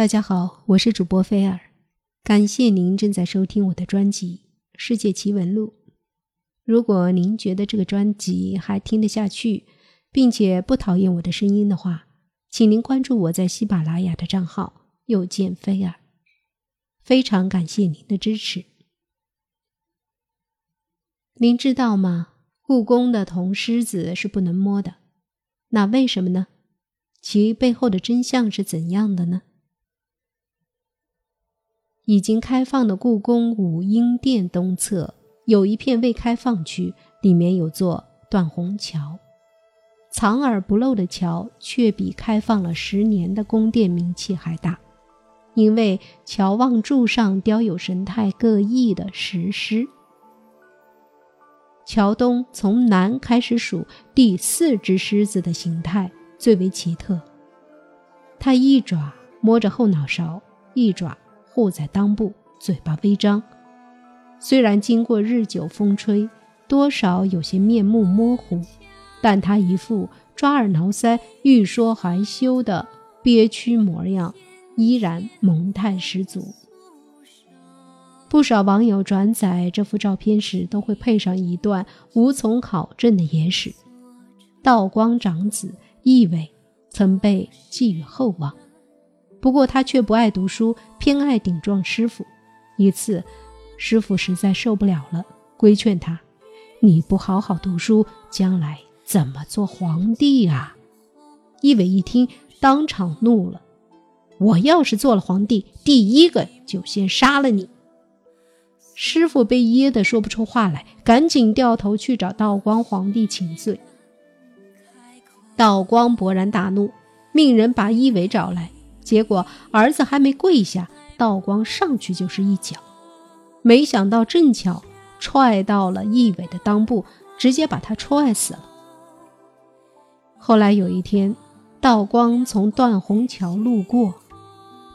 大家好，我是主播菲尔，感谢您正在收听我的专辑《世界奇闻录》。如果您觉得这个专辑还听得下去，并且不讨厌我的声音的话，请您关注我在喜马拉雅的账号“又见菲尔”。非常感谢您的支持。您知道吗？故宫的铜狮子是不能摸的，那为什么呢？其背后的真相是怎样的呢？已经开放的故宫武英殿东侧有一片未开放区，里面有座断虹桥。藏而不露的桥，却比开放了十年的宫殿名气还大，因为桥望柱上雕有神态各异的石狮。桥东从南开始数第四只狮子的形态最为奇特，它一爪摸着后脑勺，一爪。护在裆部，嘴巴微张。虽然经过日久风吹，多少有些面目模糊，但他一副抓耳挠腮、欲说还休的憋屈模样，依然萌态十足。不少网友转载这幅照片时，都会配上一段无从考证的野史：道光长子奕纬曾被寄予厚望。不过他却不爱读书，偏爱顶撞师傅。一次，师傅实在受不了了，规劝他：“你不好好读书，将来怎么做皇帝啊？”一伟一听，当场怒了：“我要是做了皇帝，第一个就先杀了你！”师傅被噎得说不出话来，赶紧掉头去找道光皇帝请罪。道光勃然大怒，命人把一伟找来。结果儿子还没跪下，道光上去就是一脚，没想到正巧踹到了义伟的裆部，直接把他踹死了。后来有一天，道光从断虹桥路过，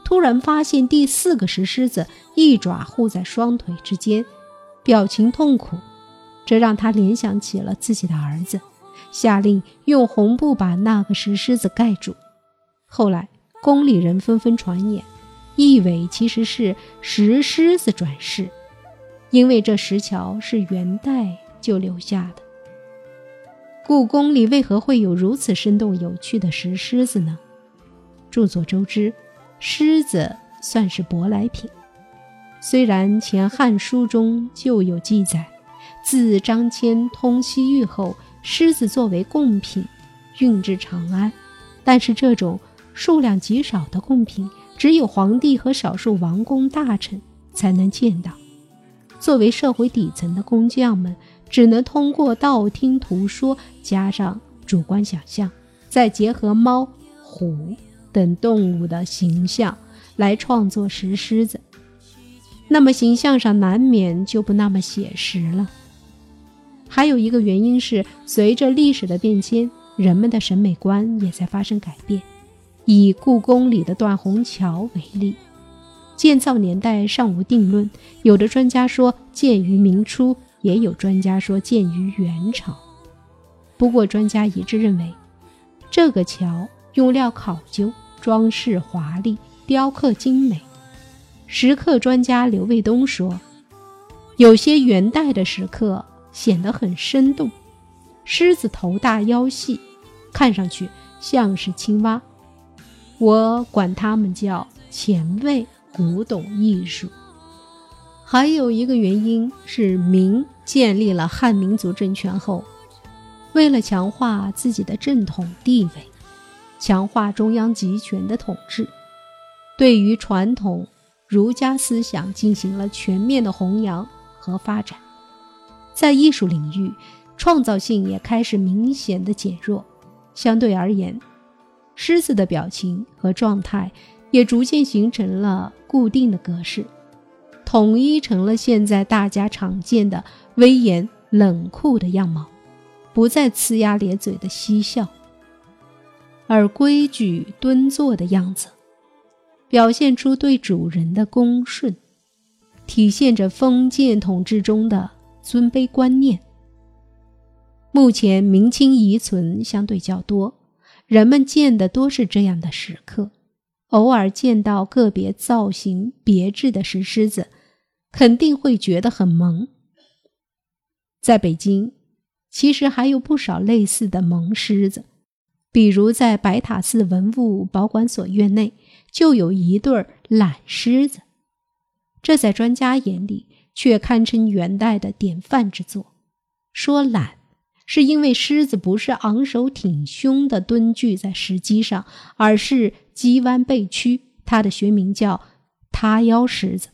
突然发现第四个石狮子一爪护在双腿之间，表情痛苦，这让他联想起了自己的儿子，下令用红布把那个石狮子盖住。后来。宫里人纷纷传言，义伟其实是石狮子转世，因为这石桥是元代就留下的。故宫里为何会有如此生动有趣的石狮子呢？众所周知，狮子算是舶来品。虽然前《汉书》中就有记载，自张骞通西域后，狮子作为贡品运至长安，但是这种。数量极少的贡品，只有皇帝和少数王公大臣才能见到。作为社会底层的工匠们，只能通过道听途说，加上主观想象，再结合猫、虎等动物的形象来创作石狮子。那么形象上难免就不那么写实了。还有一个原因是，随着历史的变迁，人们的审美观也在发生改变。以故宫里的断虹桥为例，建造年代尚无定论，有的专家说建于明初，也有专家说建于元朝。不过，专家一致认为，这个桥用料考究，装饰华丽，雕刻精美。石刻专家刘卫东说，有些元代的石刻显得很生动，狮子头大腰细，看上去像是青蛙。我管他们叫前卫古董艺术。还有一个原因是，明建立了汉民族政权后，为了强化自己的正统地位，强化中央集权的统治，对于传统儒家思想进行了全面的弘扬和发展，在艺术领域，创造性也开始明显的减弱。相对而言。狮子的表情和状态也逐渐形成了固定的格式，统一成了现在大家常见的威严冷酷的样貌，不再呲牙咧嘴的嬉笑，而规矩蹲坐的样子，表现出对主人的恭顺，体现着封建统治中的尊卑观念。目前明清遗存相对较多。人们见的多是这样的石刻，偶尔见到个别造型别致的石狮子，肯定会觉得很萌。在北京，其实还有不少类似的萌狮子，比如在白塔寺文物保管所院内就有一对懒狮子，这在专家眼里却堪称元代的典范之作。说懒，是因为狮子不是昂首挺胸的蹲踞在石基上，而是脊弯背屈，它的学名叫塌腰狮子。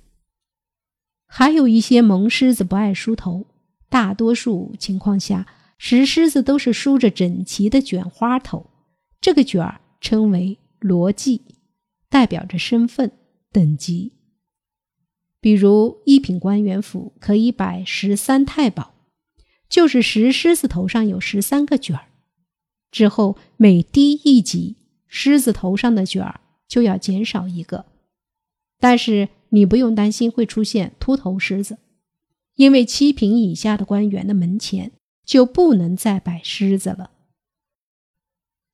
还有一些萌狮子不爱梳头。大多数情况下，石狮子都是梳着整齐的卷花头，这个卷儿称为罗髻，代表着身份等级。比如一品官员府可以摆十三太保，就是石狮子头上有十三个卷儿。之后每低一级，狮子头上的卷儿就要减少一个。但是你不用担心会出现秃头狮子。因为七品以下的官员的门前就不能再摆狮子了，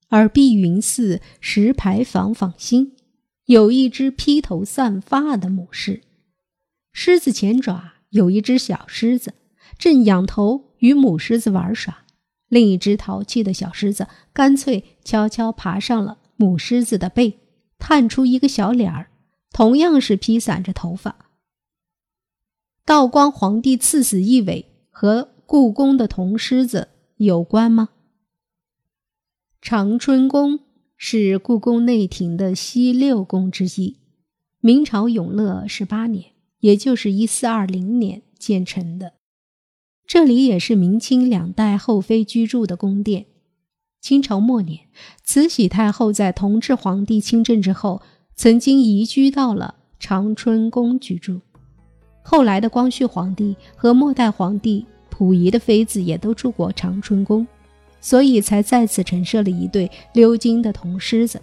而碧云寺石牌坊坊心有一只披头散发的母狮，狮子前爪有一只小狮子，正仰头与母狮子玩耍；另一只淘气的小狮子干脆悄悄爬上了母狮子的背，探出一个小脸儿，同样是披散着头发。道光皇帝赐死一尾和故宫的铜狮子有关吗？长春宫是故宫内廷的西六宫之一，明朝永乐十八年，也就是一四二零年建成的。这里也是明清两代后妃居住的宫殿。清朝末年，慈禧太后在同治皇帝亲政之后，曾经移居到了长春宫居住。后来的光绪皇帝和末代皇帝溥仪的妃子也都住过长春宫，所以才在此陈设了一对鎏金的铜狮子。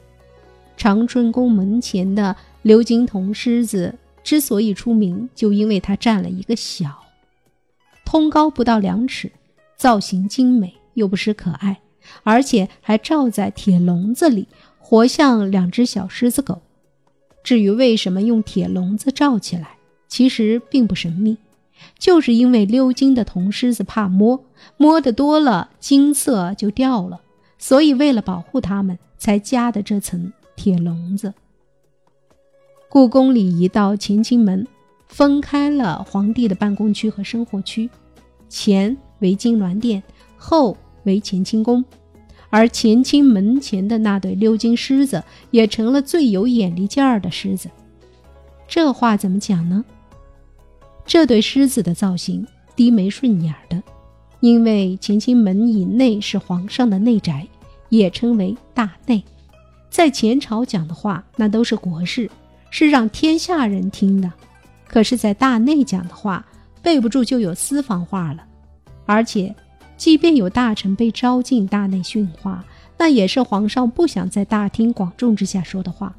长春宫门前的鎏金铜狮子之所以出名，就因为它占了一个小，通高不到两尺，造型精美又不失可爱，而且还罩在铁笼子里，活像两只小狮子狗。至于为什么用铁笼子罩起来？其实并不神秘，就是因为鎏金的铜狮子怕摸，摸得多了金色就掉了，所以为了保护它们，才加的这层铁笼子。故宫里一道乾清门，分开了皇帝的办公区和生活区，前为金銮殿，后为乾清宫，而乾清门前的那对鎏金狮子，也成了最有眼力劲儿的狮子。这话怎么讲呢？这对狮子的造型低眉顺眼的，因为乾清门以内是皇上的内宅，也称为大内。在前朝讲的话，那都是国事，是让天下人听的；可是，在大内讲的话，背不住就有私房话了。而且，即便有大臣被招进大内训话，那也是皇上不想在大庭广众之下说的话。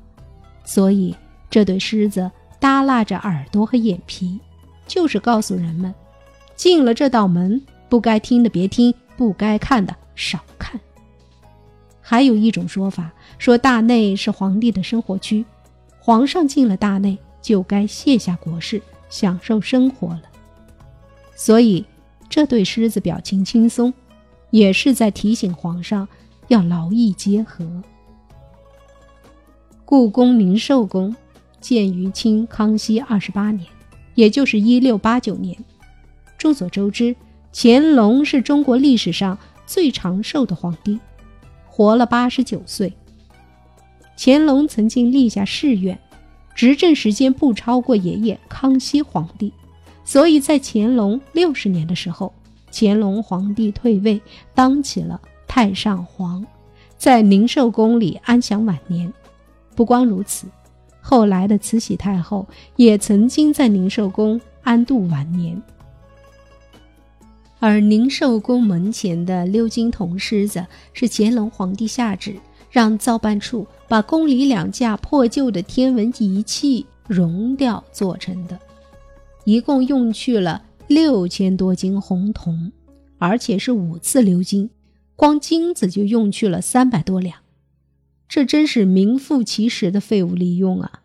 所以，这对狮子耷拉着耳朵和眼皮。就是告诉人们，进了这道门，不该听的别听，不该看的少看。还有一种说法，说大内是皇帝的生活区，皇上进了大内就该卸下国事，享受生活了。所以这对狮子表情轻松，也是在提醒皇上要劳逸结合。故宫宁寿宫建于清康熙二十八年。也就是一六八九年。众所周知，乾隆是中国历史上最长寿的皇帝，活了八十九岁。乾隆曾经立下誓愿，执政时间不超过爷爷康熙皇帝，所以在乾隆六十年的时候，乾隆皇帝退位，当起了太上皇，在宁寿宫里安享晚年。不光如此。后来的慈禧太后也曾经在宁寿宫安度晚年，而宁寿宫门前的鎏金铜狮子是乾隆皇帝下旨让造办处把宫里两架破旧的天文仪器熔掉做成的，一共用去了六千多斤红铜，而且是五次鎏金，光金子就用去了三百多两。这真是名副其实的废物利用啊！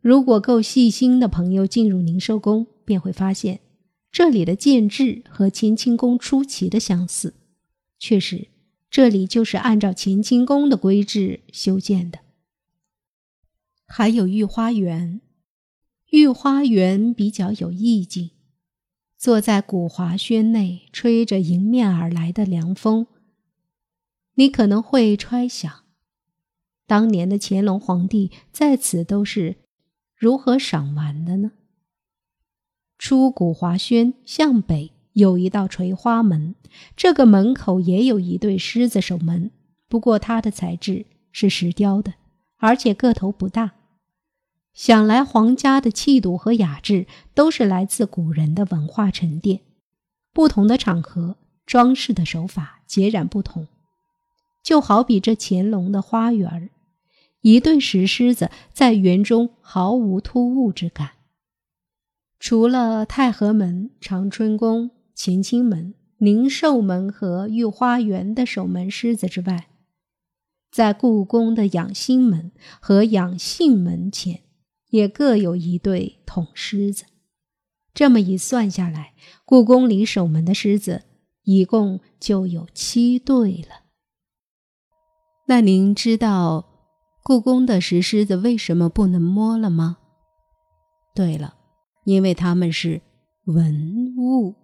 如果够细心的朋友进入宁寿宫，便会发现这里的建制和乾清宫出奇的相似。确实，这里就是按照乾清宫的规制修建的。还有御花园，御花园比较有意境。坐在古华轩内，吹着迎面而来的凉风，你可能会揣想，当年的乾隆皇帝在此都是如何赏玩的呢？出古华轩向北有一道垂花门，这个门口也有一对狮子守门，不过它的材质是石雕的，而且个头不大。想来，皇家的气度和雅致都是来自古人的文化沉淀。不同的场合，装饰的手法截然不同。就好比这乾隆的花园一对石狮子在园中毫无突兀之感。除了太和门、长春宫、乾清门、宁寿门和御花园的守门狮子之外，在故宫的养心门和养性门前。也各有一对铜狮子，这么一算下来，故宫里守门的狮子一共就有七对了。那您知道故宫的石狮子为什么不能摸了吗？对了，因为它们是文物。